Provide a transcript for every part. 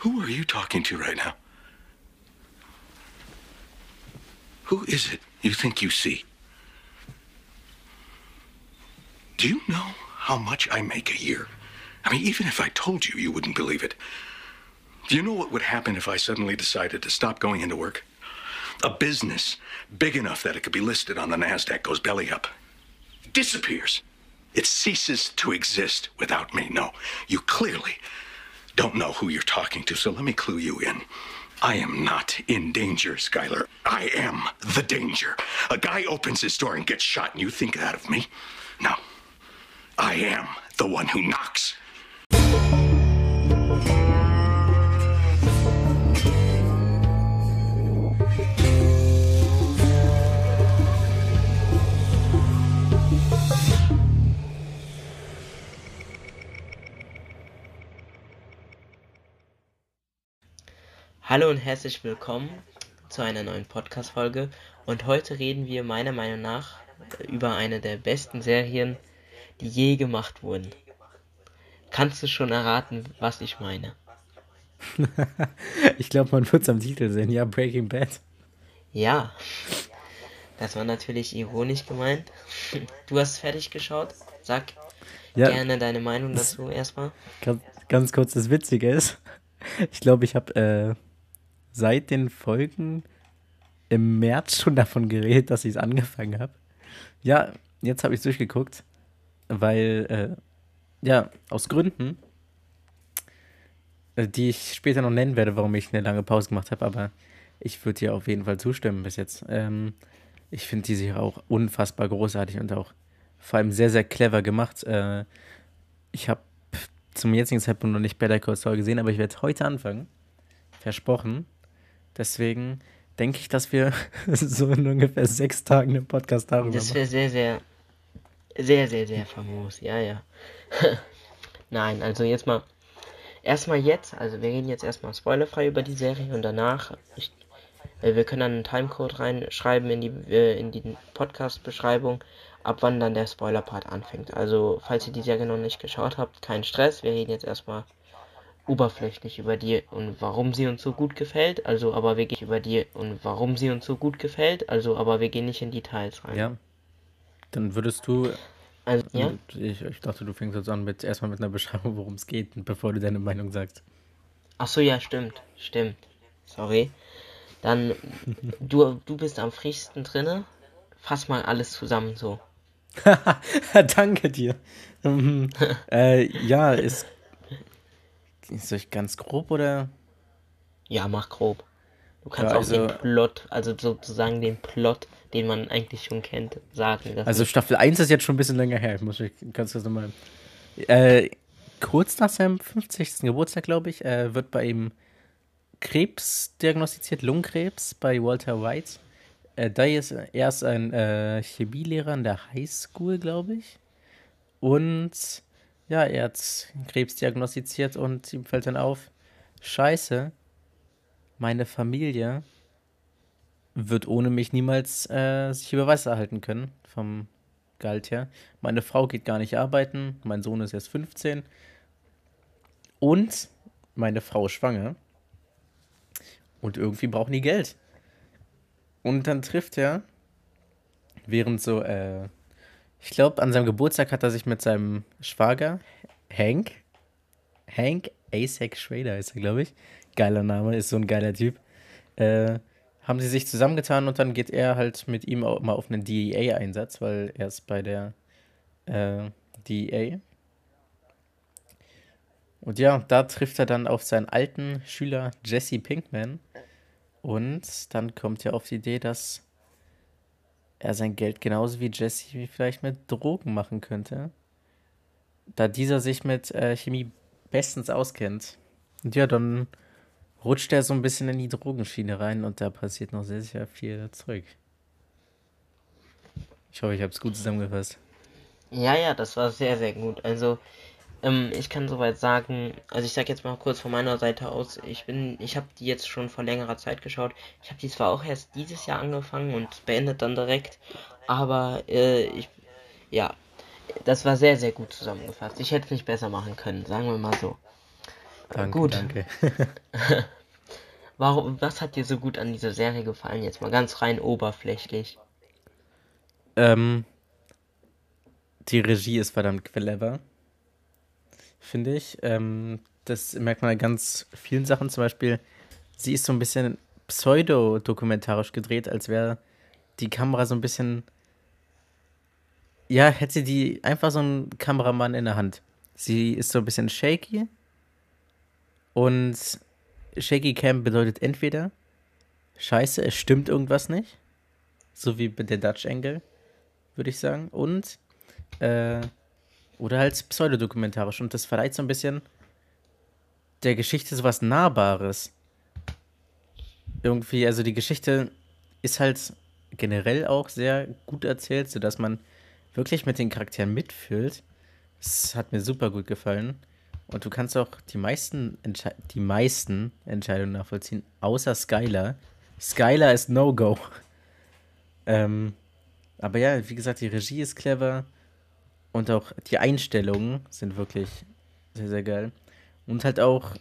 Who are you talking to right now? Who is it you think you see? Do you know how much I make a year? I mean, even if I told you, you wouldn't believe it. Do you know what would happen if I suddenly decided to stop going into work? A business big enough that it could be listed on the NASDAQ goes belly up, disappears. It ceases to exist without me. No, you clearly don't know who you're talking to, so let me clue you in. I am not in danger, Skylar. I am the danger. A guy opens his door and gets shot, and you think that of me? No. I am the one who knocks. Hallo und herzlich willkommen zu einer neuen Podcast-Folge. Und heute reden wir meiner Meinung nach über eine der besten Serien, die je gemacht wurden. Kannst du schon erraten, was ich meine? ich glaube, man wird es am Titel sehen. Ja, Breaking Bad. Ja, das war natürlich ironisch gemeint. Du hast fertig geschaut. Sag ja, gerne deine Meinung dazu erstmal. Ganz, ganz kurz, das Witzige ist, ich glaube, ich habe äh, seit den Folgen im März schon davon geredet, dass ich es angefangen habe. Ja, jetzt habe ich es durchgeguckt, weil, äh, ja, aus Gründen, äh, die ich später noch nennen werde, warum ich eine lange Pause gemacht habe, aber ich würde dir auf jeden Fall zustimmen bis jetzt. Ähm, ich finde die Serie auch unfassbar großartig und auch vor allem sehr, sehr clever gemacht. Äh, ich habe zum jetzigen Zeitpunkt noch nicht Better Call Saul gesehen, aber ich werde heute anfangen. Versprochen. Deswegen denke ich, dass wir so in ungefähr sechs Tagen einen Podcast darüber Das wäre sehr, sehr, sehr, sehr, sehr famos. Ja, ja. Nein, also jetzt mal. Erstmal jetzt, also wir reden jetzt erstmal spoilerfrei über die Serie und danach, ich, äh, wir können dann einen Timecode reinschreiben in die, äh, in die Podcast-Beschreibung, ab wann dann der Spoiler-Part anfängt. Also, falls ihr die Serie noch nicht geschaut habt, kein Stress, wir reden jetzt erstmal oberflächlich über die und warum sie uns so gut gefällt, also aber wir gehen über die und warum sie uns so gut gefällt, also aber wir gehen nicht in Details rein. Ja. Dann würdest du. Also, ja? Ich, ich dachte, du fängst jetzt an mit erstmal mit einer Beschreibung, worum es geht, bevor du deine Meinung sagst. Ach so, ja, stimmt, stimmt. Sorry. Dann, du, du bist am frischsten drinne. Fass mal alles zusammen so. Danke dir. Äh, ja, es soll ich ganz grob oder? Ja, mach grob. Du kannst ja, also, auch den Plot, also sozusagen den Plot, den man eigentlich schon kennt, sagen. Also Staffel 1 ist jetzt schon ein bisschen länger her. Ich muss ich, kannst du das nochmal. Äh, kurz nach seinem 50. Geburtstag, glaube ich, äh, wird bei ihm Krebs diagnostiziert, Lungenkrebs bei Walter White. Äh, da ist er ist ein äh, Chemielehrer in der Highschool, glaube ich. Und ja, er hat Krebs diagnostiziert und ihm fällt dann auf, scheiße, meine Familie wird ohne mich niemals äh, sich über Wasser halten können, vom Gehalt her. Meine Frau geht gar nicht arbeiten, mein Sohn ist erst 15 und meine Frau ist schwanger. Und irgendwie brauchen die Geld. Und dann trifft er, während so äh, ich glaube, an seinem Geburtstag hat er sich mit seinem Schwager, Hank, Hank Asek Schrader ist er, glaube ich. Geiler Name, ist so ein geiler Typ. Äh, haben sie sich zusammengetan und dann geht er halt mit ihm auch mal auf einen DEA-Einsatz, weil er ist bei der äh, DEA. Und ja, da trifft er dann auf seinen alten Schüler Jesse Pinkman. Und dann kommt er auf die Idee, dass er sein Geld genauso wie Jesse vielleicht mit Drogen machen könnte. Da dieser sich mit äh, Chemie bestens auskennt. Und ja, dann rutscht er so ein bisschen in die Drogenschiene rein und da passiert noch sehr, sehr viel Zeug. Ich hoffe, ich habe es gut zusammengefasst. Ja, ja, das war sehr, sehr gut. Also, ähm, ich kann soweit sagen, also ich sag jetzt mal kurz von meiner Seite aus, ich bin, ich habe die jetzt schon vor längerer Zeit geschaut. Ich habe die zwar auch erst dieses Jahr angefangen und beendet dann direkt, aber äh, ich, ja, das war sehr, sehr gut zusammengefasst. Ich hätte es nicht besser machen können, sagen wir mal so. Danke, Gut. danke. Warum, was hat dir so gut an dieser Serie gefallen? Jetzt mal ganz rein oberflächlich. ähm, die Regie ist verdammt clever, finde ich. Ähm, das merkt man an ganz vielen Sachen. Zum Beispiel, sie ist so ein bisschen pseudo-dokumentarisch gedreht, als wäre die Kamera so ein bisschen. Ja, hätte die einfach so einen Kameramann in der Hand. Sie ist so ein bisschen shaky. Und Shaky Cam bedeutet entweder Scheiße, es stimmt irgendwas nicht. So wie bei der Dutch Angle, würde ich sagen. Und äh, oder halt pseudodokumentarisch. Und das verleiht so ein bisschen der Geschichte so was Nahbares. Irgendwie, also die Geschichte ist halt generell auch sehr gut erzählt, sodass man wirklich mit den Charakteren mitfühlt. Es hat mir super gut gefallen. Und du kannst auch die meisten, Entsche die meisten Entscheidungen nachvollziehen, außer Skylar. Skylar ist No-Go. Ähm, aber ja, wie gesagt, die Regie ist clever und auch die Einstellungen sind wirklich sehr, sehr geil. Und halt auch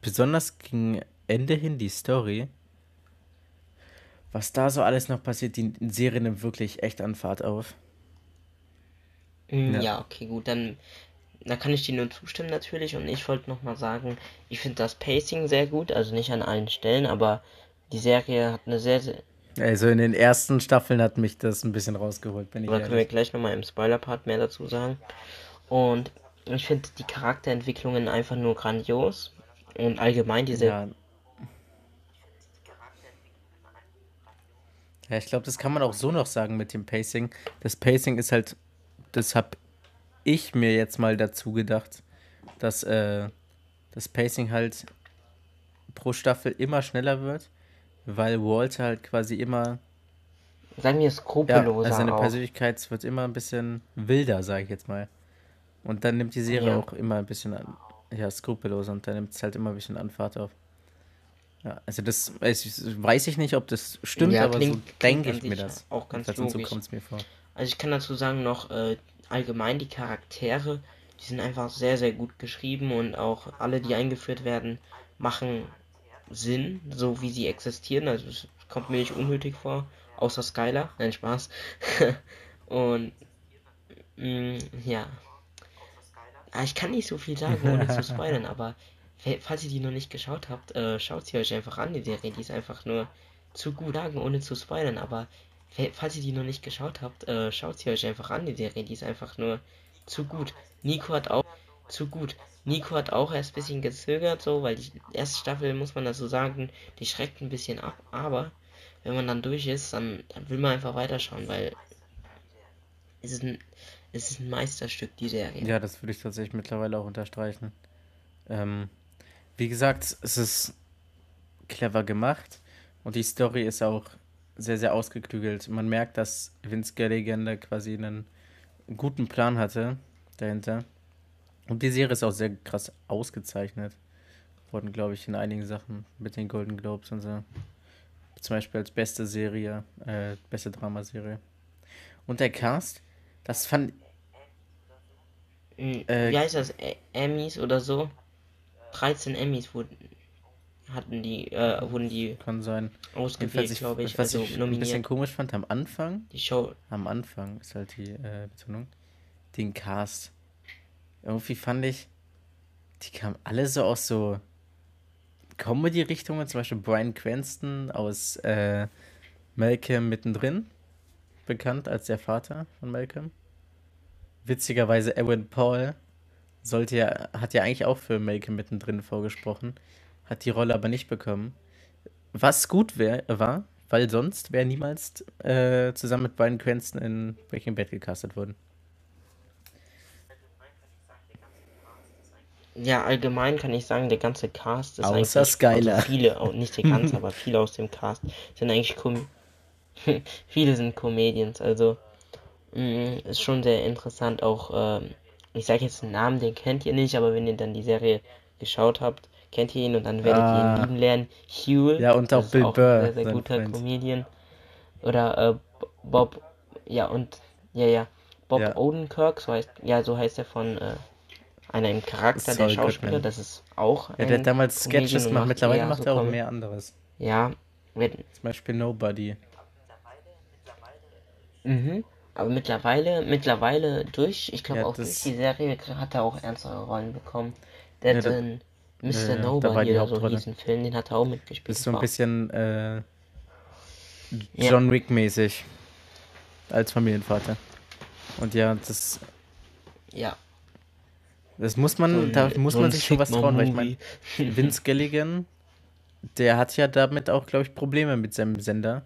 besonders gegen Ende hin die Story. Was da so alles noch passiert, die Serie nimmt wirklich echt an Fahrt auf. Mm, Ja. Ja, okay, gut, dann da kann ich dir nur zustimmen natürlich und ich wollte noch mal sagen, ich finde das Pacing sehr gut, also nicht an allen Stellen, aber die Serie hat eine sehr, sehr Also in den ersten Staffeln hat mich das ein bisschen rausgeholt, bin ich Da können wir gleich nochmal im Spoiler-Part mehr dazu sagen. Und ich finde die Charakterentwicklungen einfach nur grandios. Und allgemein diese. Ja. Ja, ich glaube, das kann man auch so noch sagen mit dem Pacing. Das Pacing ist halt, das habe ich mir jetzt mal dazu gedacht, dass äh, das Pacing halt pro Staffel immer schneller wird, weil Walter halt quasi immer, sagen wir ja, skrupelloser also seine auch. Persönlichkeit wird immer ein bisschen wilder, sage ich jetzt mal. Und dann nimmt die Serie Ja. auch immer ein bisschen an, ja, skrupelloser und dann nimmt es halt immer ein bisschen an Fahrt auf. Ja, also das weiß, weiß ich nicht, ob das stimmt, Ja, aber klingt- so denke ich mir das. auch ganz Jedenfalls so logisch. kommt es mir vor. Also ich kann dazu sagen noch, äh, allgemein die Charaktere, die sind einfach sehr, sehr gut geschrieben und auch alle, die eingeführt werden, machen Sinn, so wie sie existieren. Also es kommt mir nicht unnötig vor, außer Skylar. Nein, Spaß. und mh, ja. Ah, Ich kann nicht so viel sagen, ohne zu spoilern, aber fa- falls ihr die noch nicht geschaut habt, äh, schaut sie euch einfach an, die Serie. Die ist einfach nur zu gut sagen, ohne zu spoilern, aber fa- falls ihr die noch nicht geschaut habt, äh, schaut sie euch einfach an, die Serie. Die ist einfach nur zu gut. Nico hat auch zu gut. Nico hat auch erst ein bisschen gezögert, so, weil die erste Staffel, muss man dazu sagen, die schreckt ein bisschen ab, aber wenn man dann durch ist, dann, dann will man einfach weiterschauen, weil es ist ein, es ist ein Meisterstück, die Serie. Ja, das würde ich tatsächlich mittlerweile auch unterstreichen. Ähm, wie gesagt, es ist clever gemacht und die Story ist auch sehr, sehr ausgeklügelt. Man merkt, dass Vince da quasi einen guten Plan hatte dahinter. Und die Serie ist auch sehr krass ausgezeichnet worden, glaube ich, in einigen Sachen mit den Golden Globes und so. Zum Beispiel als beste Serie, äh, beste Dramaserie. Und der Cast, das fand Mm, Äh, Wie heißt das? Emmys oder so? 13 Emmys wurden hatten die, äh, wurden die kann sein. ausgewählt, glaube ich, was also ich ein bisschen nominiert. komisch fand, am Anfang, Die Show, am Anfang ist halt die äh, Betonung, den Cast. Irgendwie fand ich, die kamen alle so aus so Comedy-Richtungen, zum Beispiel Brian Cranston aus äh, Malcolm mittendrin, bekannt als der Vater von Malcolm. Witzigerweise Ewan Paul sollte ja, hat ja eigentlich auch für Malcolm mittendrin vorgesprochen, hat die Rolle aber nicht bekommen. Was gut wär, war, weil sonst wäre niemals äh, zusammen mit Brian Cranston in Breaking Bad gecastet worden. Ja, allgemein kann ich sagen, der ganze Cast ist Außer eigentlich, Skylar. also viele, auch nicht der ganze, aber viele aus dem Cast sind eigentlich Com viele sind Comedians, also mm, ist schon sehr interessant, auch, ähm, ich sage jetzt einen Namen, den kennt ihr nicht, aber wenn ihr dann die Serie geschaut habt, kennt ihr ihn und dann werdet ihr Ah. ihn lieben lernen. Huel, Ja, und auch Bill auch Burr, ein sehr, sehr guter Freund. Comedian. Oder äh, Bob, ja und, ja, ja, Bob Ja. Odenkirk, so heißt, ja, so heißt er von, äh, einer im Charakter Saul der Schauspieler, Goodman. das ist auch Ja, der hat damals Sketches gemacht, mittlerweile macht so er auch mehr anderes. Ja, wenn, Zum Beispiel Nobody. mhm. Aber mittlerweile, mittlerweile durch, ich glaube Ja, auch durch die Serie hat er auch ernstere Rollen bekommen. Der Ja, in Mr. ja, Nobody oder so ein Film, den hat er auch mitgespielt. Das ist so ein bisschen äh. John Wick-mäßig. Als Familienvater. Und ja, das, Ja. Das muss man, so da muss man sich schon was trauen, weil ich meine. Vince Gilligan, der hat ja damit auch, glaube ich, Probleme mit seinem Sender.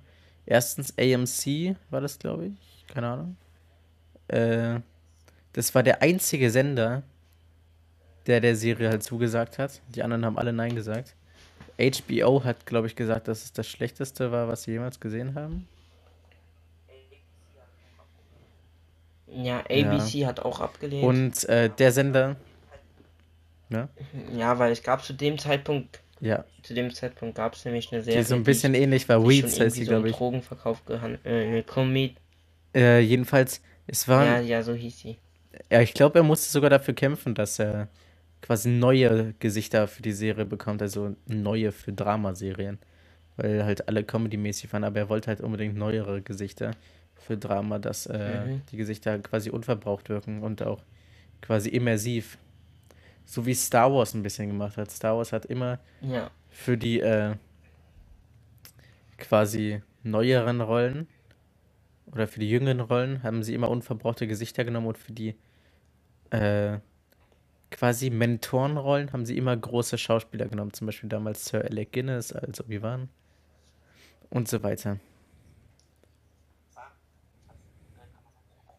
Erstens AMC war das, glaube ich. Keine Ahnung. Äh, das war der einzige Sender, der der Serie halt zugesagt hat. Die anderen haben alle Nein gesagt. HBO hat, glaube ich, gesagt, dass es das Schlechteste war, was sie jemals gesehen haben. Ja, ABC hat auch abgelehnt. Und äh, der Sender, ne? ja, weil es gab zu dem Zeitpunkt, Ja, zu dem Zeitpunkt gab es nämlich eine die Serie, so ein bisschen ähnlich war. die Weeds heißt die, so glaube ich. Drogenverkauf gehandelt, äh, Comed Äh, jedenfalls, es war. ja, ja, so hieß sie. Ja, ich glaube, er musste sogar dafür kämpfen, dass er quasi neue Gesichter für die Serie bekommt, also neue für Dramaserien. Weil halt alle Comedy-mäßig waren, aber er wollte halt unbedingt neuere Gesichter für Drama, dass äh, Mhm. die Gesichter quasi unverbraucht wirken und auch quasi immersiv. So wie Star Wars ein bisschen gemacht hat. Star Wars hat immer Ja, für die äh, quasi neueren Rollen oder für die jüngeren Rollen haben sie immer unverbrauchte Gesichter genommen und für die äh, quasi Mentorenrollen haben sie immer große Schauspieler genommen. Zum Beispiel damals Sir Alec Guinness als Obi-Wan und so weiter.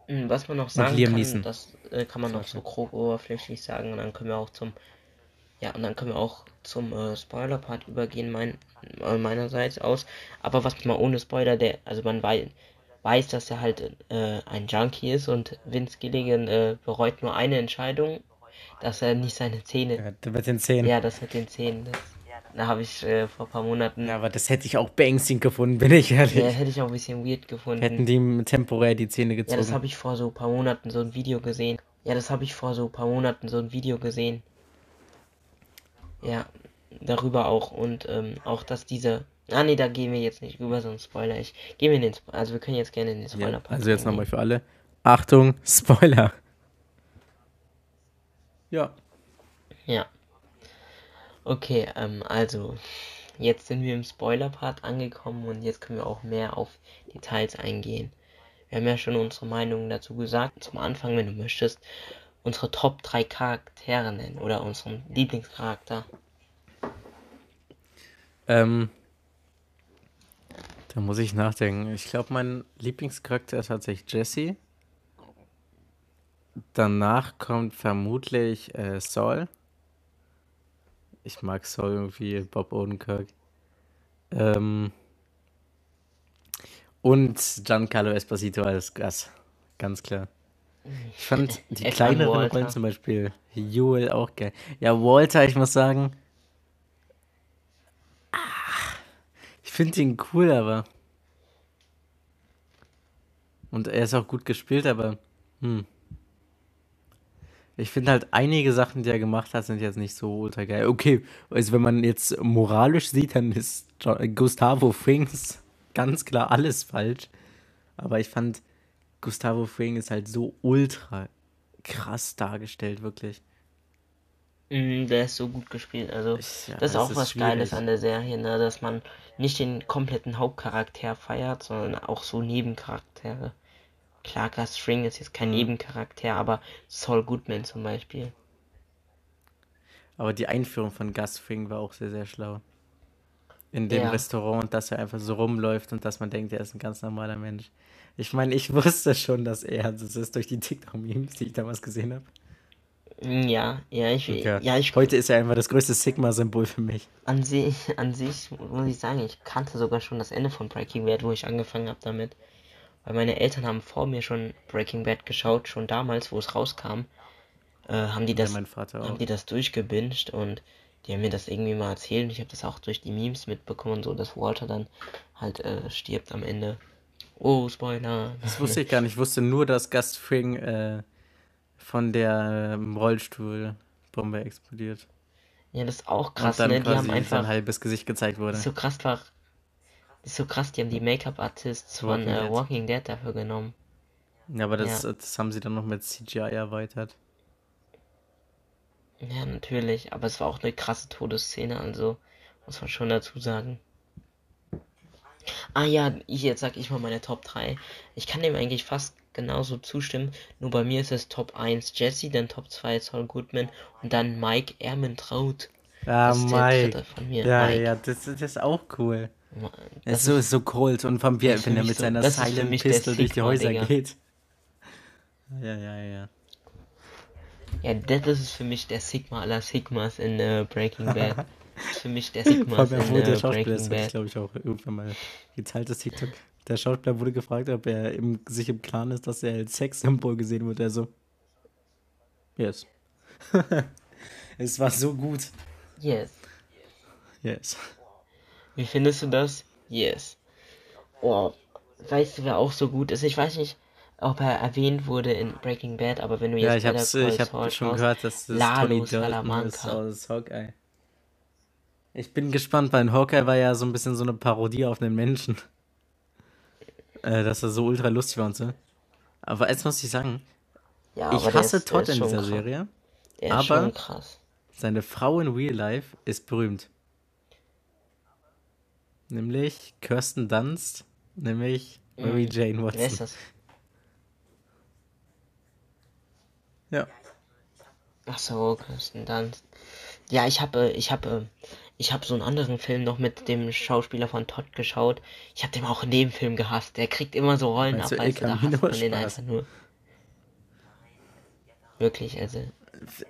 Was man noch sagen kann, Neeson. das äh, kann man noch so grob oberflächlich sagen und dann können wir auch zum ja und dann können wir auch zum äh, Spoiler-Part übergehen, mein, äh, meinerseits aus. Aber was mal ohne Spoiler, der also man wei weiß, dass er halt äh, ein Junkie ist und Vince Gilligan äh, bereut nur eine Entscheidung, dass er nicht seine Zähne, Ja, mit den Zähnen. ja, das mit den Zähnen, das, da habe ich äh, vor ein paar Monaten, Ja, aber das hätte ich auch beängstigend gefunden, bin ich ehrlich. ja, hätte ich auch ein bisschen weird gefunden. Hätten die temporär die Zähne Ja, gezogen. das habe ich vor so ein paar Monaten so ein Video gesehen. Ja, das habe ich vor so ein paar Monaten so ein Video gesehen. Ja, darüber auch. Und ähm, auch, dass diese. Ah, nee, da gehen wir jetzt nicht über so einen Spoiler. Ich gehe mir in den. Spo also, wir können jetzt gerne in den Ja, Spoiler also jetzt nochmal für alle. Achtung, Spoiler. Ja. Ja. Okay, ähm, also. Jetzt sind wir im Spoiler-Part angekommen und jetzt können wir auch mehr auf Details eingehen. Wir haben ja schon unsere Meinungen dazu gesagt. Zum Anfang, wenn du möchtest, unsere Top 3 Charaktere nennen oder unseren Lieblingscharakter. Ähm, da muss ich nachdenken. Ich glaube, mein Lieblingscharakter ist tatsächlich Jesse. Danach kommt vermutlich äh, Saul. Ich mag Saul irgendwie, Bob Odenkirk. Ähm, und Giancarlo Esposito als Gas. Ganz klar. Ich fand die kleineren. Rollen, zum Beispiel Joel, auch geil. Ja, Walter, ich muss sagen, Ich finde ihn cool, aber. Und er ist auch gut gespielt, aber. Hm. Ich finde halt einige Sachen, die er gemacht hat, sind jetzt nicht so ultra geil. Okay, also wenn man jetzt moralisch sieht, dann ist Gustavo Frings ganz klar alles falsch. Aber ich fand, Gustavo Fring ist halt so ultra krass dargestellt, wirklich. Mm, der ist so gut gespielt. Also, Ich- ja, das ist auch ist was Geiles schwierig. an der Serie, ne? Dass man nicht den kompletten Hauptcharakter feiert, sondern auch so Nebencharaktere. Klar, Gus Fring ist jetzt kein Mhm. Nebencharakter, aber Saul Goodman zum Beispiel. Aber die Einführung von Gus Fring war auch sehr, sehr schlau. In dem Ja. Restaurant, dass er einfach so rumläuft und dass man denkt, er ist ein ganz normaler Mensch. Ich meine, ich wusste schon, dass er das ist durch die TikTok-Memes, die ich damals gesehen habe. Mm, Ja, ja, ich, Ja. ja, ich, Heute ist er einfach das größte Sigma-Symbol für mich. an sich, an sich muss ich sagen, ich kannte sogar schon das Ende von Breaking Bad, wo ich angefangen habe damit. Weil meine Eltern haben vor mir schon Breaking Bad geschaut, schon damals, wo es rauskam. Äh, haben die Ja, das Vater haben die das durchgebinged und die haben mir das irgendwie mal erzählt und ich habe das auch durch die Memes mitbekommen und so, dass Walter dann halt äh, stirbt am Ende. Oh, Spoiler. Das wusste ich gar nicht. Ich wusste nur, dass Gus Fring äh, von der ähm, Rollstuhlbombe explodiert. Ja, das ist auch Und krass, dann ne? Die haben einfach. halbes Gesicht gezeigt wurde. So krass, war, ist so krass, die haben die Make-up-Artists von Walking äh, Dead. Walking Dead dafür genommen. Ja, aber das, Ja. das haben sie dann noch mit CGI erweitert. Ja, natürlich, aber es war auch eine krasse Todesszene, also muss man schon dazu sagen. Ah ja, jetzt sag ich mal meine Top 3. Ich kann dem eigentlich fast genauso zustimmen, nur bei mir ist es Top 1 Jesse, dann Top 2 Saul Goodman und dann Mike Ermentraut. Ja, Das ist der Mike. dritte von mir, Ja, Mike. ja, das, das ist auch cool. Das ist so, so cold und vom ist für wenn er mit so- seiner ist Silent Pistol durch die Häuser Digga. geht. Ja, ja, ja. Ja, das ist für mich der Sigma aller Sigmas in äh, Breaking Bad. Das ist für mich der Sigma in wurde der äh, Schauspieler, Breaking Bad. glaube ich auch irgendwann mal geteiltes TikTok. Der Schauspieler wurde gefragt, ob er im, sich im Klaren ist, dass er als Sexsymbol gesehen wird. Er so, yes. es war so gut. Yes. Yes. Wie findest du das? Yes. Oh, weißt du, wer auch so gut ist? Ich weiß nicht, ob er erwähnt wurde in Breaking Bad, aber wenn du jetzt Ja, ich hab's, ich hab schon schaust, gehört, dass das Lalo Tony Dalton ist aus Hawkeye. Ich bin gespannt, weil in Hawkeye war ja so ein bisschen so eine Parodie auf einen Menschen. Äh, dass er so ultra lustig war und so. Aber jetzt muss ich sagen, Ja, ich hasse ist, Todd in dieser krass. Serie. Aber- schon krass. Seine Frau in Real Life ist berühmt. Nämlich Kirsten Dunst, nämlich Mary Mhm. Jane Wer ist Watson. das? Ja. Ach so, Kirsten Dunst. Ja, ich habe, ich habe, ich habe so einen anderen Film noch mit dem Schauspieler von Todd geschaut. Ich habe den auch in dem Film gehasst. Der kriegt immer so Rollen ab, weißt du, El da hasst man den einfach nur. Wirklich, also,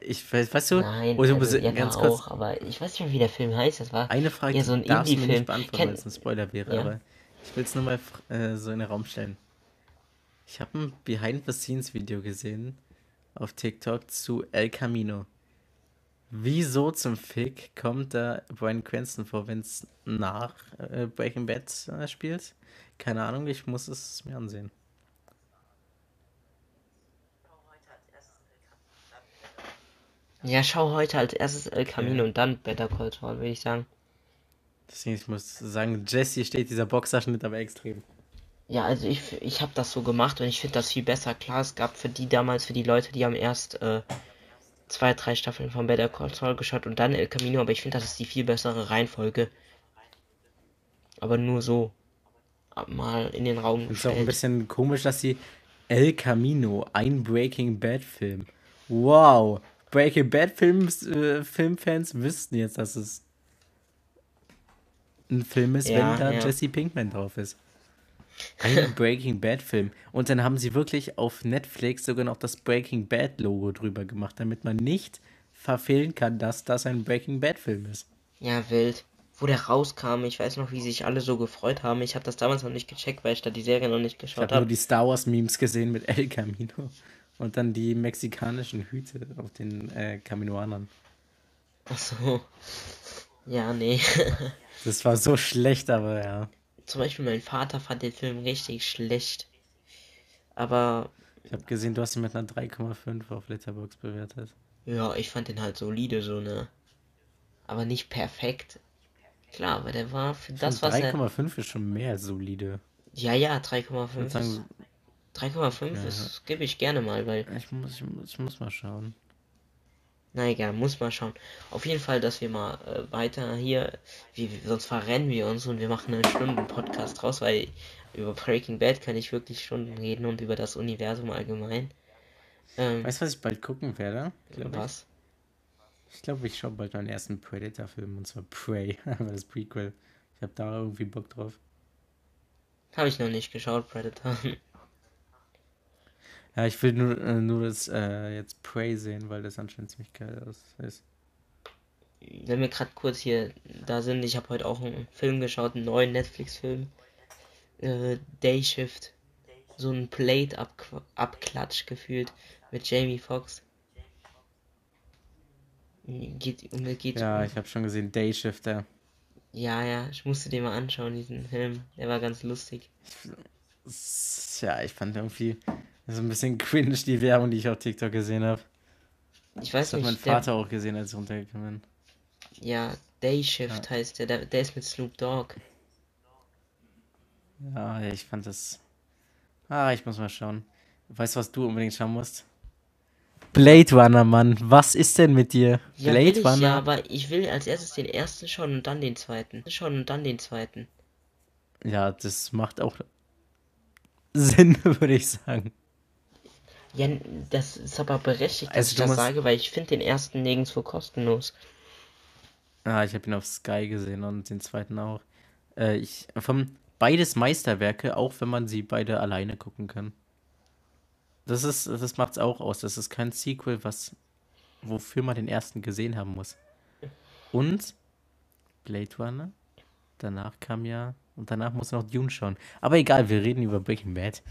Ich weiß, weißt du, nein, oder also, ja, ganz kurz, auch, aber ich weiß nicht mehr, wie der Film heißt. Das war eine Frage, ja so ein Indie-Film. nicht beantworten, Kenn- weil es ein Spoiler wäre, Ja. aber ich will es nur mal äh, so in den Raum stellen. Ich habe ein Behind-the-Scenes-Video gesehen auf TikTok zu El Camino. Wieso zum Fick kommt da Bryan Cranston vor, wenn es nach äh, Breaking Bad äh, spielt? Keine Ahnung, ich muss es mir ansehen. Ja, schau heute als erstes El Camino und dann Better Call Saul, würde ich sagen. Deswegen, ich muss sagen, Jesse steht dieser Boxerschnitt aber extrem. Ja, also ich, ich habe das so gemacht und ich finde das viel besser. Klar, es gab für die damals, für die Leute, die haben erst äh, zwei, drei Staffeln von Better Call Saul geschaut und dann El Camino, aber ich finde, das ist die viel bessere Reihenfolge. Aber nur so. Mal in den Raum Ist auch ein bisschen komisch, dass sie El Camino, ein Breaking Bad Film. Wow. Breaking Bad Films, äh, Filmfans wüssten jetzt, dass es ein Film ist, Ja, wenn da ja. Jesse Pinkman drauf ist. Ein Breaking Bad Film. Und dann haben sie wirklich auf Netflix sogar noch das Breaking Bad Logo drüber gemacht, damit man nicht verfehlen kann, dass das ein Breaking Bad Film ist. Ja, wild. Wo der rauskam, ich weiß noch, wie sich alle so gefreut haben. Ich habe das damals noch nicht gecheckt, weil ich da die Serie noch nicht Ich geschaut habe nur habe. die Star Wars Memes gesehen mit El Camino und dann die mexikanischen Hüte auf den äh, Caminoanern. Ach so. Ja, nee. Das war so schlecht, aber ja. Zum Beispiel mein Vater fand den Film richtig schlecht. Aber Ich habe gesehen, du hast ihn mit einer 3,5 auf Letterboxd bewertet. ja, ich fand den halt solide, so ne. Aber nicht perfekt. Klar, aber der war für das, was er. 3,5 ist schon mehr solide. Ja, ja, Ich würde 3,5. Ist- sagen, 3,5 Ja. ist, gebe ich gerne mal, weil. ich muss, ich muss, ich muss mal schauen. Na egal, muss mal schauen. Auf jeden Fall, dass wir mal äh, weiter hier, wie, sonst verrennen wir uns und wir machen einen Stunden-Podcast raus, weil über Breaking Bad kann ich wirklich Stunden reden und über das Universum allgemein. Ähm, Weißt du, was ich bald gucken werde? Was? ich glaube, ich schaue bald meinen ersten Predator-Film und zwar Prey, aber das Prequel. Ich habe da irgendwie Bock drauf. Habe ich noch nicht geschaut, Predator. Ja, ich will nur, äh, nur das äh, jetzt Prey sehen, weil das anscheinend ziemlich geil aus ist. Wenn wir gerade kurz hier da sind, ich habe heute auch einen Film geschaut, einen neuen Netflix-Film. Äh, Day Shift. So ein Plate-Abklatsch gefühlt mit Jamie Foxx. Geht, um, geht Ja, um, ich habe schon gesehen, Day Shifter. ja, ja, ich musste den mal anschauen, diesen Film. Der war ganz lustig. S- Ja, ich fand irgendwie, Das ist ein bisschen cringe, die Werbung, die ich auf TikTok gesehen habe. Ich weiß Das hat nicht. mein Vater auch gesehen, als ich runtergekommen bin. Der, ja, Day Shift heißt der, der. Der ist mit Snoop Dogg. Ja, ich fand das. Ah, ich muss mal schauen. Weißt du, was du unbedingt schauen musst? Blade Runner, Mann. Was ist denn mit dir? Ja, Blade ich, Runner? ja, aber ich will als erstes den ersten schauen und dann den zweiten. Schauen und dann den zweiten. Ja, das macht auch Sinn, würde ich sagen. Ja, das ist aber berechtigt, dass Also ich das musst- sage, weil ich finde den ersten nirgendwo kostenlos. Ah, ich habe ihn auf Sky gesehen und den zweiten auch. Äh, ich, vom beides Meisterwerke, auch wenn man sie beide alleine gucken kann. Das ist, das macht's auch aus. Das ist kein Sequel, was, wofür man den ersten gesehen haben muss. Und Blade Runner. Danach kam ja, und danach muss noch Dune schauen. Aber egal, wir reden über Breaking Bad.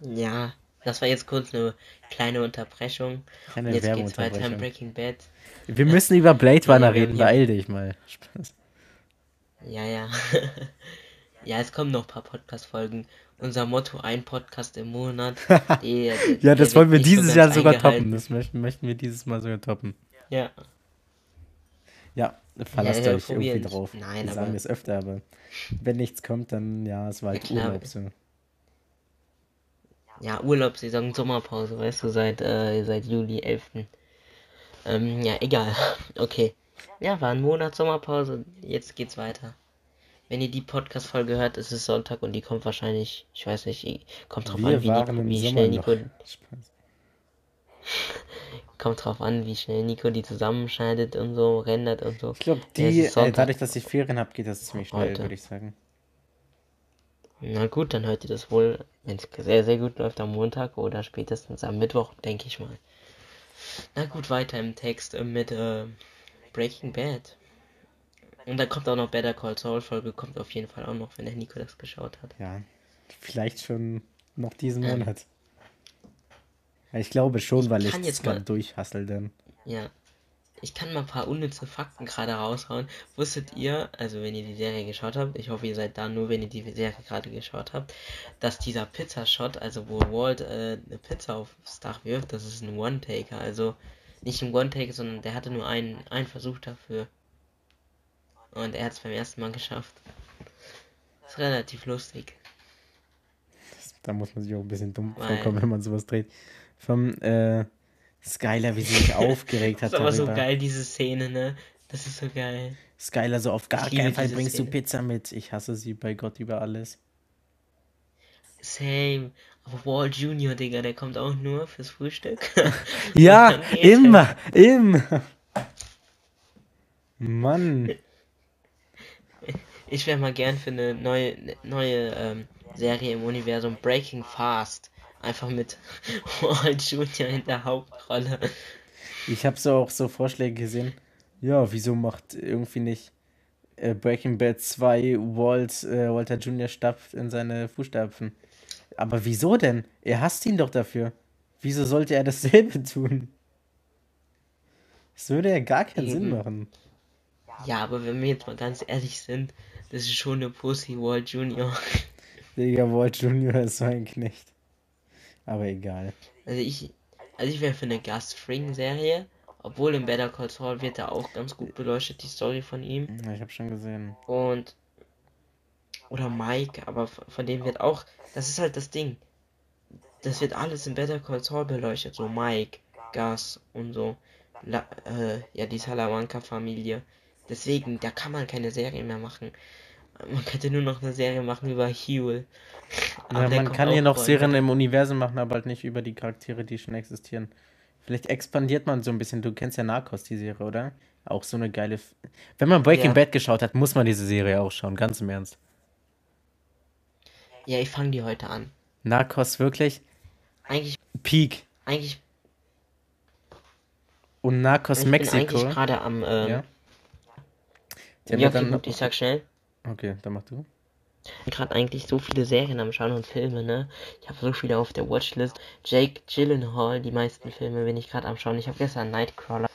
Ja, das war jetzt kurz eine kleine Unterbrechung. Keine Und jetzt geht's weiter in Breaking Bad. Wir müssen über Blade Runner Ja, reden, ja. beeil dich mal. Spaß. Ja, ja. ja, es kommen noch ein paar Podcast-Folgen. Unser Motto, ein Podcast im Monat. Die, Ja, der das wollen wir so dieses ganz Jahr sogar toppen. Das möchten, möchten wir dieses Mal sogar toppen. Ja, Ja, verlasst Ja, euch irgendwie drauf. Nein, wir aber- sagen es öfter, aber wenn nichts kommt, dann ja, es war halt klar. Urlaub so. Ja, Urlaubssaison, Sommerpause, weißt du, seit, äh, seit Juli 11. Ähm, ja, egal. Okay. Ja, war ein Monat Sommerpause. Jetzt geht's weiter. Wenn ihr die Podcast-Folge hört, ist es Sonntag und die kommt wahrscheinlich, ich weiß nicht, kommt drauf Wir an, wie, im wie schnell. Nico, kommt drauf an, wie schnell Nico die zusammenschneidet und so, rendert und so. Ich glaube, die, äh, dadurch, dass ich Ferien habe, geht das ziemlich schnell, Heute. würde ich sagen. Na gut, dann hört ihr das wohl, wenn es sehr, sehr gut läuft, am Montag oder spätestens am Mittwoch, denke ich mal. Na gut, weiter im Text mit äh, Breaking Bad. Und da kommt auch noch Better Call Saul Folge, kommt auf jeden Fall auch noch, wenn der Nico das geschaut hat. Ja, vielleicht schon noch diesen Ähm. Monat. Ich glaube schon, weil ich kann das jetzt gerade durchhassel dann. Ja. Ich kann mal ein paar unnütze Fakten gerade raushauen. Wusstet ihr, also wenn ihr die Serie geschaut habt, ich hoffe, ihr seid da nur, wenn ihr die Serie gerade geschaut habt, dass dieser Pizzashot, also wo Walt äh, eine Pizza aufs Dach wirft, das ist ein One-Taker. Also nicht ein One-Taker, sondern der hatte nur einen, einen Versuch dafür. Und er hat es beim ersten Mal geschafft. ist relativ lustig. Da muss man sich auch ein bisschen dumm Weil- vorkommen, wenn man sowas dreht. Vom äh, Skyler, wie sie sich aufgeregt Das hat ist aber so darüber. geil, diese Szene, ne? Das ist so geil. Skyler so auf gar keinen Fall bringst du Szene. Pizza mit. Ich hasse sie bei Gott über alles. Same. Aber Walt Junior, Digga, der kommt auch nur fürs Frühstück. Ja, er. immer, immer. Mann. Ich wäre mal gern für eine neue, neue ähm, Serie im Universum Breaking Fast. Einfach mit Walt Junior in der Hauptrolle. Ich habe so auch so Vorschläge gesehen. Ja, wieso macht irgendwie nicht äh, Breaking Bad 2 Walt, äh, Walter Jr. stapft in seine Fußstapfen? Aber wieso denn? Er hasst ihn doch dafür. Wieso sollte er dasselbe tun? Das würde ja gar keinen Sinn Eben. machen. Ja, aber wenn wir jetzt mal ganz ehrlich sind, das ist schon eine Pussy, Walt Junior. Digga, Walt Jr. ist so ein Knecht. Aber egal. Also ich, also ich wäre für eine Gus Fring Serie. Obwohl im Better Call Saul wird da auch ganz gut beleuchtet, die Story von ihm. Ja, Ich habe schon gesehen. Und. Oder Mike, aber von dem wird auch. Das ist halt das Ding. Das wird alles in Better Call Saul beleuchtet. So Mike, Gus und so. La, äh, ja, die Salamanca-Familie. Deswegen, da kann man keine Serie mehr machen. Man könnte nur noch eine Serie machen über. Aber Ja, man kann hier noch Serien im Universum machen, aber halt nicht über die Charaktere, die schon existieren. Vielleicht expandiert man so ein bisschen. Du kennst ja Narcos, die Serie, oder? Auch so eine geile. F Wenn man Breaking Ja. Bad geschaut hat, muss man diese Serie auch schauen, ganz im Ernst. Ja, ich fange die heute an. Narcos wirklich Eigentlich, Peak. eigentlich, Und Narcos ich bin Mexiko. eigentlich gerade am, ähm, Ja. Ja, gut, ich sag schnell. Okay, dann mach du. gerade eigentlich so viele Serien am Schauen und Filme, ne? Ich habe so viele auf der Watchlist. Jake Gyllenhaal, die meisten Filme bin ich gerade am Schauen. Ich habe gestern Nightcrawler.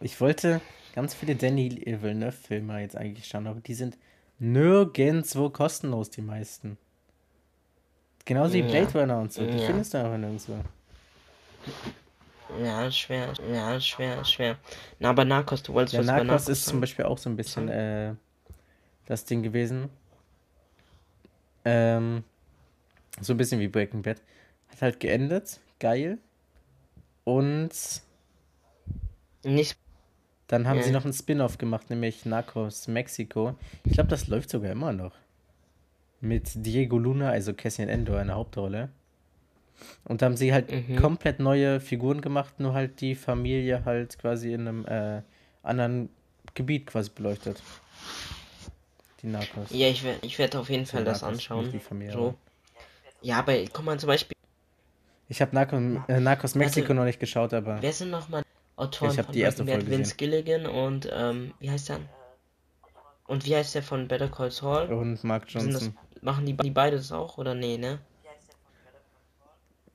Ich wollte ganz viele Danny Villeneuve-Filme jetzt eigentlich schauen, aber die sind nirgendwo kostenlos, die meisten. Genauso wie Ja. Blade Runner und so. Die Ja. findest du einfach nirgendwo. Ja, schwer, ja, schwer, schwer. Na, aber Narcos, du wolltest Ja, was über Narcos ist zum sagen? Beispiel auch so ein bisschen äh, das Ding gewesen. Ähm, so ein bisschen wie Breaking Bad. Hat halt geendet. Geil. Und Nicht, dann haben sie Ja. noch einen Spin-off gemacht, nämlich Narcos Mexico. Ich glaube, das läuft sogar immer noch. Mit Diego Luna, also Cassian Endor in der Hauptrolle. Und da haben sie halt Mhm. komplett neue Figuren gemacht, nur halt die Familie halt quasi in einem äh, anderen Gebiet quasi beleuchtet. Die Narcos. ja, ich werde ich werd auf jeden Fall das anschauen. die Familie, So. Ja, aber guck mal zum Beispiel, Ich habe Narcos, äh, Narcos Mexiko Warte. noch nicht geschaut, aber wer sind nochmal Autoren Ich von die erste? Folge Vince Gilligan und, ähm, wie heißt der? Und wie heißt der von Better Call Saul? und Mark Sind das, Johnson. machen die, die beide das auch oder nee, ne?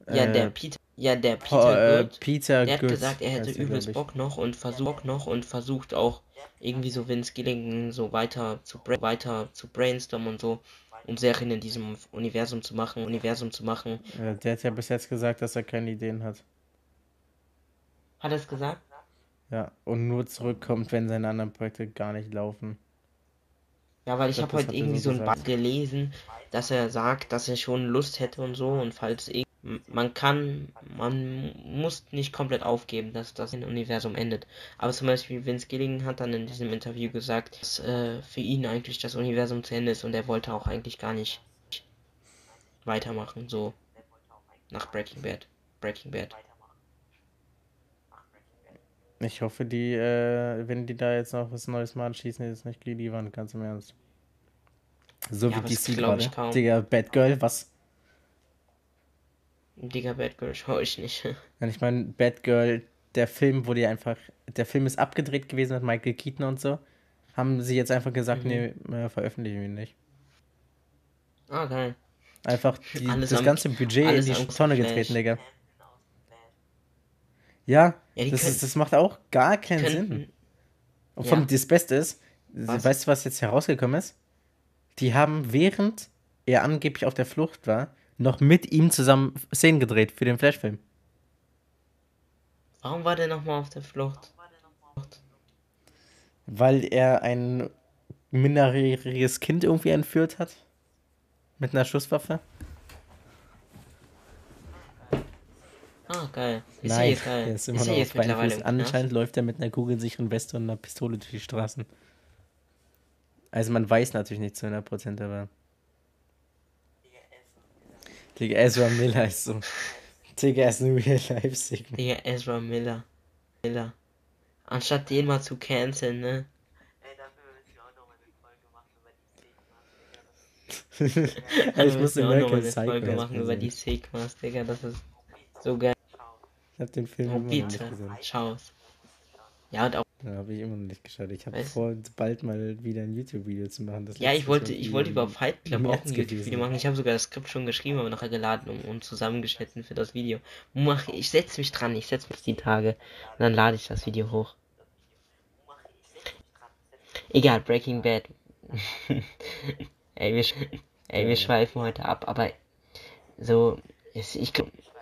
Ja, Äh, der Peter, ja, der Po- Peter äh, Good. Peter Der hat gesagt, er hätte übelst ich. Bock noch und versucht noch und versucht auch irgendwie so Vince Gilligan so weiter zu bra weiter zu brainstormen und so um Serien in diesem Universum zu machen, Universum zu machen. Äh, der hat ja bis jetzt gesagt, dass er keine Ideen hat. Hat er es gesagt? Ja, und nur zurückkommt, wenn seine anderen Projekte gar nicht laufen. Ja, weil ich glaub, habe heute irgendwie so ein. Band gelesen, dass er sagt, dass er schon Lust hätte und so und falls irg- man kann, man muss nicht komplett aufgeben, dass das Universum endet. Aber zum Beispiel Vince Gilligan hat dann in diesem Interview gesagt, dass äh, für ihn eigentlich das Universum zu Ende ist und er wollte auch eigentlich gar nicht weitermachen, so nach Breaking Bad. Breaking Bad. Ich hoffe, die, äh, wenn die da jetzt noch was Neues machen, schießen die jetzt nicht gegen die Wand, ganz im Ernst. So Ja, wie DC gerade. Digga, Batgirl, was? Digga, Bad Girl schaue ich nicht. Wenn ich meine, Batgirl, der Film wurde ja einfach, der Film ist abgedreht gewesen mit Michael Keaton und so. Haben sie jetzt einfach gesagt, Mhm. nee, äh, veröffentlichen wir nicht. ah, geil. Einfach die, das am- ganze Budget in die Tonne getreten, Digga. Ja, Ja, das, können- ist, das macht auch gar keinen Sinn. Könnten, Und vom Ja. das Beste ist, Was? weißt du, was jetzt herausgekommen ist? Die haben, während er angeblich auf der Flucht war, noch mit ihm zusammen Szenen gedreht für den Flashfilm. warum war der nochmal auf der Flucht? Weil er ein minderjähriges Kind irgendwie entführt hat. Mit einer Schusswaffe. Ah, geil. Ist Nein, geil? er ist immer ist noch auf Fuß. im Knast? Anscheinend läuft er mit einer kugelsicheren Weste und einer Pistole durch die Straßen. Also man weiß natürlich nicht zu 100%, aber... Digga, Ezra Miller ist so... Digga, ist ein Real-Life-Sigma. Digga, Ezra Miller. Miller. Anstatt den mal zu canceln, ne? ich muss müssen wir auch noch mal American eine Folge machen über die Sigmas, Digga, das ist so geil. Ich hab den Film Oh, immer noch nicht bitte, gesehen. schau's. Ja, und auch, Ja, habe ich immer noch nicht geschaut. Ich habe vor, bald mal wieder ein YouTube-Video zu machen. Das ja, ich wollte, ich wollte über irgendwie Fight Club auch ein YouTube-Video machen. Ich habe sogar das Skript schon geschrieben, aber nachher geladen und, und zusammengeschnitten für das Video. Mach, ich setze mich dran, ich setze mich die Tage und dann lade ich das Video hoch. Egal, Breaking Bad. ey, wir, sch- ey, wir schweifen heute ab, aber so, es, ich,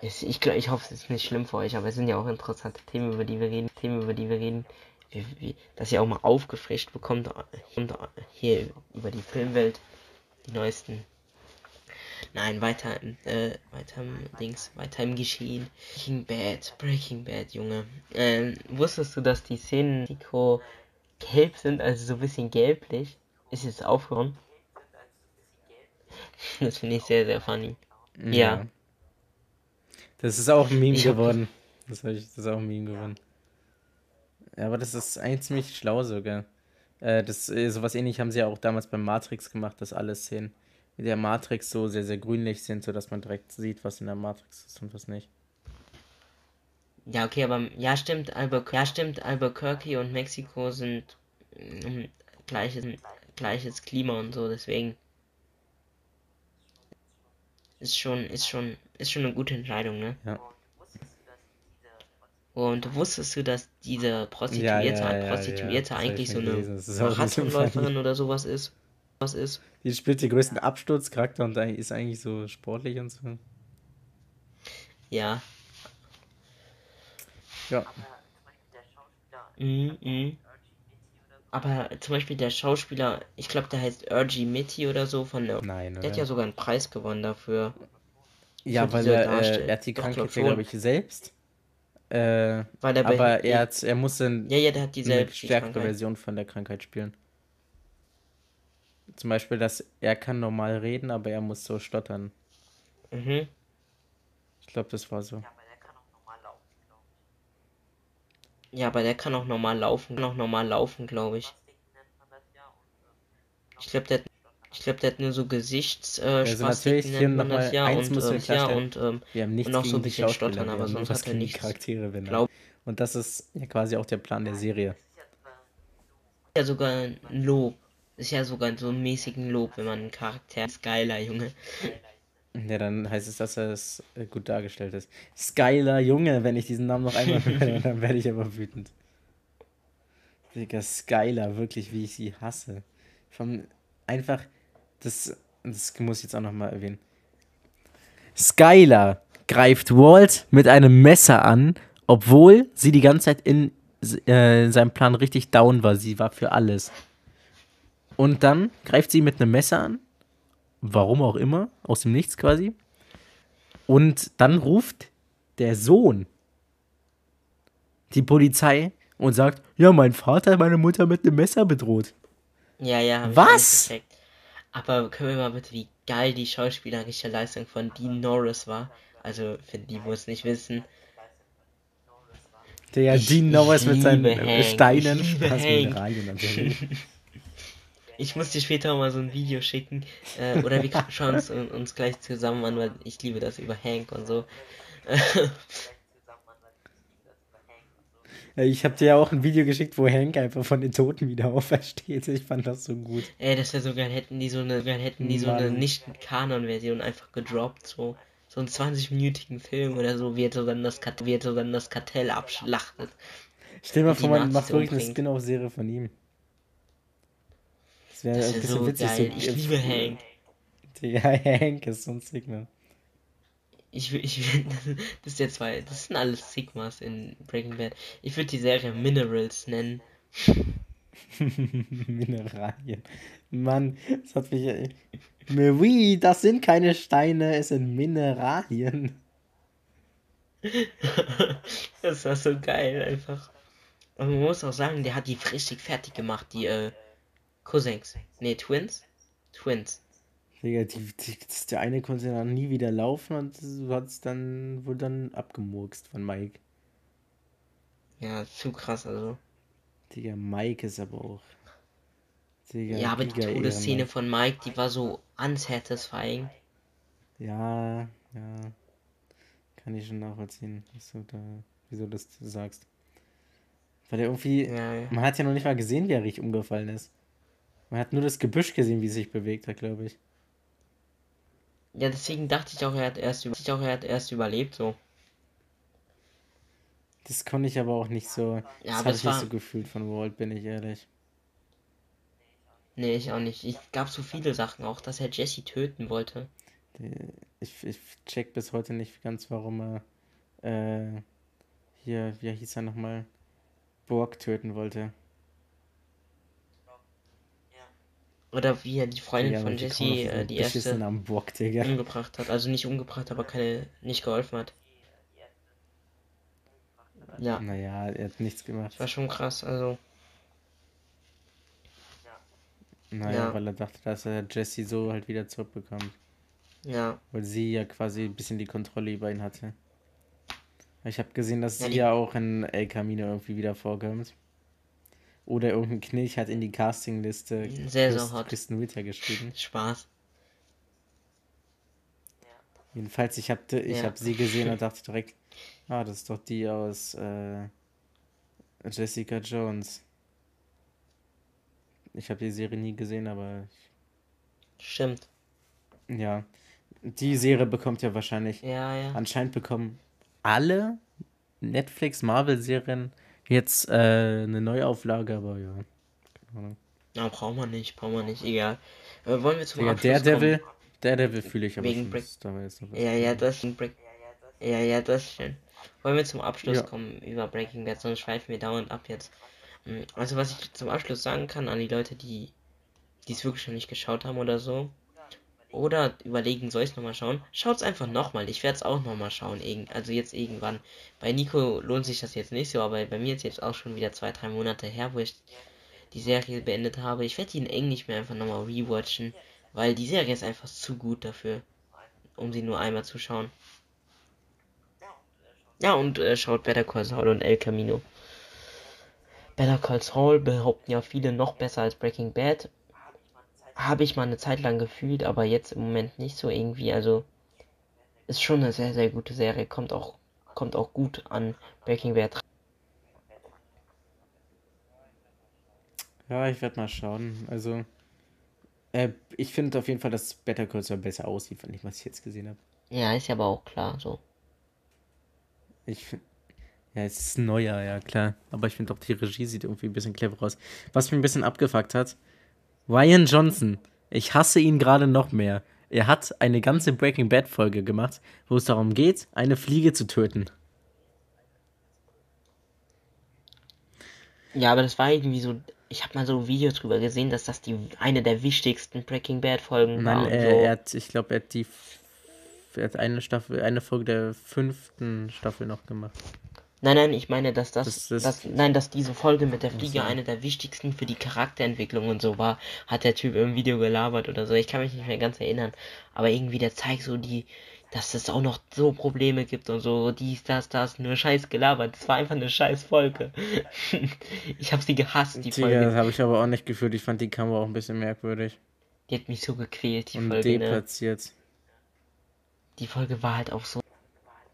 es, ich, glaub- ich hoffe, es ist nicht schlimm für euch, aber es sind ja auch interessante Themen, über die wir reden, Themen, über die wir reden, wie, wie, dass ihr auch mal aufgefrischt bekommt, und hier über die Filmwelt, die neuesten. Nein, weiter, im, äh, weiter im Dings, weiter im Geschehen. Breaking Bad, Breaking Bad, Junge. Ähm, wusstest du, dass die Szenen Nico gelb sind, also so ein bisschen gelblich? Ist jetzt aufgehauen? Das finde ich sehr, sehr funny. Ja. Das ist auch ein Meme geworden. Das, ich, das ist auch ein Meme geworden. Ja, aber das ist eigentlich ziemlich schlau sogar. Äh, das, äh, sowas ähnlich haben sie ja auch damals beim Matrix gemacht, dass alle Szenen mit der Matrix so sehr, sehr grünlich sind, sodass man direkt sieht, was in der Matrix ist und was nicht. Ja, okay, aber ja, stimmt, Albuquerque, ja, stimmt, Albuquerque und Mexiko sind mm, gleiches, gleiches Klima und so, deswegen ist schon, ist schon, ist schon eine gute Entscheidung, ne? Ja. Und wusstest du, dass diese Prostituierte, Ja, ja, Prostituierte eigentlich so eine Marathonläuferin oder sowas ist? was ist. Die spielt den größten Absturzcharakter und ist eigentlich so sportlich und so. Ja. Ja. Mhm, mhm. Aber zum Beispiel der Schauspieler, ich glaube, der heißt Ergi Mitty oder so von der. Nein, Der hat oder? ja sogar einen Preis gewonnen dafür. Ja, weil er, äh, er hat die Krankheit, glaub ja, glaube ich, selbst. Äh, Weil er bei- aber er, hat, er musste Ja, ja, der hat eine die stärkere Krankheit. Version von der Krankheit spielen. Zum Beispiel, dass er kann normal reden, aber er muss so stottern. Mhm. Ich glaube, das war so. Ja, aber der kann auch normal laufen, kann auch normal laufen, glaube ich. Ich glaube, der, hat- ich glaube, der hat nur so Gesichts, äh, Also natürlich hier nochmal ja eins und du ähm, ja klarstellen. und ähm, Wir haben nichts und auch so ein bisschen stottern, wir aber sonst hat er nichts. Charaktere, wenn. Glaub- Und das ist ja quasi auch der Plan der Serie. ja sogar ein Lob. Ist ja sogar so ein mäßigen Lob, wenn man einen Charakter ist. Geiler, Junge. Ja, dann heißt es, dass er es äh, gut dargestellt ist. Skyler Junge, wenn ich diesen Namen noch einmal höre, dann werde ich aber wütend. Digga, Skyler, wirklich, wie ich sie hasse. Vom, einfach, das, das muss ich jetzt auch nochmal erwähnen. Skyler greift Walt mit einem Messer an, obwohl sie die ganze Zeit in, äh, in seinem Plan richtig down war. Sie war für alles. Und dann greift sie mit einem Messer an warum auch immer, aus dem Nichts quasi. Und dann ruft der Sohn die Polizei und sagt, ja, mein Vater hat meine Mutter mit einem Messer bedroht. Ja, ja. ich Was? gecheckt. Aber können wir mal bitte, wie geil die schauspielerische Leistung von Dean Norris war? Also, für die, wo es nicht wissen. Der Ich- Dean Norris mit seinen Hank. Steinen, Ich. Ich muss dir später mal so ein Video schicken. Äh, oder wir schauen es un- uns gleich zusammen an, weil ich liebe das über Hank und so. Ich habe dir ja auch ein Video geschickt, wo Hank einfach von den Toten wieder aufersteht. Ich fand das so gut. Ey, das wäre so geil, hätten die so eine, hätten die so eine nicht-Kanon-Version einfach gedroppt, so. So einen 20-minütigen Film oder so, wie er so dann das, Kat wie er so dann das Kartell abschlachtet. Stell dir mal vor, man macht wirklich eine. Spin-off-Serie von ihm. Das wäre Das ein bisschen so witzig. geil. so, Ich liebe Hank. Ja, Hank ist so ein Sigma. Ich ich das ist jetzt zwei, das sind alles Sigmas in Breaking Bad. Ich würde die Serie Minerals nennen. Mineralien. Mann, das hat mich. äh, Oui, das sind keine Steine, es sind Mineralien. das war so geil einfach. Und man muss auch sagen, der hat die richtig fertig gemacht, die äh, Cousins. Nee, Twins? Twins. Digga, die, die, das- der eine konnte dann nie wieder laufen und hat's dann, wurde dann abgemurkst von Mike. Ja, zu krass, also. Digga, Mike ist aber auch. Digga, Ja, aber die Giga Todesszene von Mike, die war so unsatisfying. Ja, ja. Kann ich schon nachvollziehen, da, wieso das du sagst. Weil er irgendwie. Ja, ja. Man hat ja noch nicht mal gesehen, wie er richtig umgefallen ist. Man hat nur das Gebüsch gesehen, wie es sich bewegt hat, glaube ich. Ja, deswegen dachte ich auch, er hat erst, über ich auch, er hat erst überlebt, so. Das konnte ich aber auch nicht so. Ja, das aber habe es ich nicht war- so gefühlt von Walt, bin ich ehrlich. Nee, ich auch nicht. Ich gab so viele Sachen, auch dass er Jesse töten wollte. Die- Ich, ich check bis heute nicht ganz, warum er äh, hier, wie hieß er nochmal, Borg töten wollte. Oder wie er die Freundin Ja, von Jesse, äh, die erste, Digga. umgebracht hat. Also nicht umgebracht, aber keine, nicht geholfen hat. Ja, Naja, er hat nichts gemacht. das war schon krass, also. Naja, Ja. weil er dachte, dass er Jesse so halt wieder zurückbekommt. Ja, Weil sie ja quasi ein bisschen die Kontrolle über ihn hatte. Ich habe gesehen, dass Ja, sie ja auch in El Camino irgendwie wieder vorkommt. Oder irgendein Knilch hat in die Castingliste Sehr, hot. Kristen Witter geschrieben. Spaß. Jedenfalls, ich habe ich Ja. hab sie gesehen und dachte direkt, ah, das ist doch die aus äh, Jessica Jones. Ich habe die Serie nie gesehen, aber Stimmt. ja. Die Serie bekommt ja wahrscheinlich Ja, ja. Anscheinend bekommen alle Netflix-Marvel-Serien jetzt äh, eine Neuauflage, aber ja. Keine Ahnung. Ja, braucht man nicht, braucht man nicht, egal. Äh, wollen wir zum Ja, Abschluss Daredevil, kommen? Daredevil fühle ich aber Wegen was Ja, ja, das ist Break. Ja, ja, das ist schön. Wollen wir zum Abschluss Ja. kommen über Breaking Bad, sonst schweifen wir dauernd ab jetzt. Mm, Also was ich zum Abschluss sagen kann an die Leute, die die es wirklich noch nicht geschaut haben oder so. Oder überlegen, soll ich es nochmal schauen? Schaut's einfach nochmal. Ich werde es auch nochmal schauen. Also jetzt irgendwann. Bei Nico lohnt sich das jetzt nicht so, aber bei mir ist jetzt auch schon wieder zwei, drei Monate her, wo ich die Serie beendet habe. Ich werde die in Englisch mir einfach nochmal rewatchen, weil die Serie ist einfach zu gut dafür, um sie nur einmal zu schauen. Ja, und äh, schaut Better Call Saul und El Camino. Better Call Saul behaupten ja viele noch besser als Breaking Bad. Habe ich mal eine Zeit lang gefühlt, aber jetzt im Moment nicht so irgendwie. Also ist schon eine sehr, sehr gute Serie. Kommt auch, kommt auch gut an Breaking Bad. Ja, ich werde mal schauen. Also, äh, ich finde auf jeden Fall, dass Better Call Saul besser aussieht, von dem, was ich jetzt gesehen habe. Ja, ist ja aber auch klar so. Ich find, ja, es ist neuer, ja klar. Aber ich finde auch die Regie sieht irgendwie ein bisschen clever aus. Was mich ein bisschen abgefuckt hat, Ryan Johnson. Ich hasse ihn gerade noch mehr. Er hat eine ganze Breaking Bad Folge gemacht, wo es darum geht, eine Fliege zu töten. Ja, aber das war irgendwie so. Ich habe mal so Videos drüber gesehen, dass das die eine der wichtigsten Breaking Bad Folgen war. Nein, er, so. er hat, ich glaube, er hat die, er hat eine Staffel, eine Folge der fünften Staffel noch gemacht. Nein, nein, ich meine, dass das, Das- das- dass, nein, dass diese Folge mit der Fliege eine der wichtigsten für die Charakterentwicklung und so war, hat der Typ im Video gelabert oder so. Ich kann mich nicht mehr ganz erinnern, aber irgendwie der zeigt so die, dass es auch noch so Probleme gibt und so dies, das, das, nur Scheiß gelabert. Das war einfach eine Scheiß Folge. ich habe sie gehasst, die Folge. das habe ich aber auch nicht gefühlt. Ich fand die Kamera auch ein bisschen merkwürdig Die hat mich so gequält, die und Folge. Ne? deplatziert. Die Folge war halt auch so.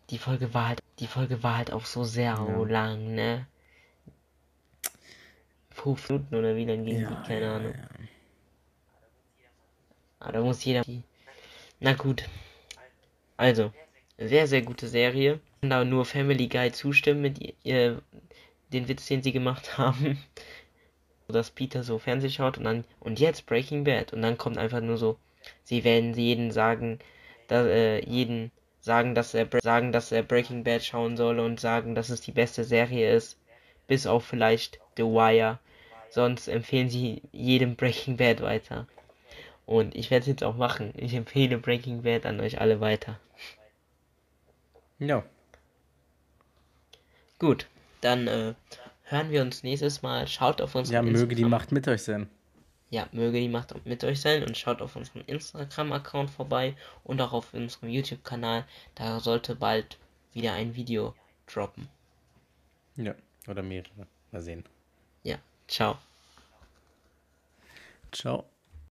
Die Folge war halt, die Folge war halt auch so sehr lang, ne? Fünf Minuten oder wie lang ging die? Keine Ahnung. Aber da muss jeder. Na gut. Also, sehr, sehr gute Serie. Ich kann da nur Family Guy zustimmen mit ihr, den Witz, den sie gemacht haben. Dass Peter so Fernseh schaut und dann, und jetzt Breaking Bad. Und dann kommt einfach nur so, sie werden jeden sagen, da, äh, jeden sagen, dass er, sagen, dass er Breaking Bad schauen soll und sagen, dass es die beste Serie ist. Bis auf vielleicht The Wire. Sonst empfehlen sie jedem Breaking Bad weiter. Und ich werde es jetzt auch machen. Ich empfehle Breaking Bad an euch alle weiter. Ja. Gut, dann äh, hören wir uns nächstes Mal. Schaut auf unseren Ja, möge die Instagram- Macht mit euch sein. Ja, möge die Macht mit euch sein und schaut auf unserem Instagram-Account vorbei und auch auf unserem YouTube-Kanal. Da sollte bald wieder ein Video droppen. Ja. Oder mehrere. Mal sehen. Ja, ciao. Ciao.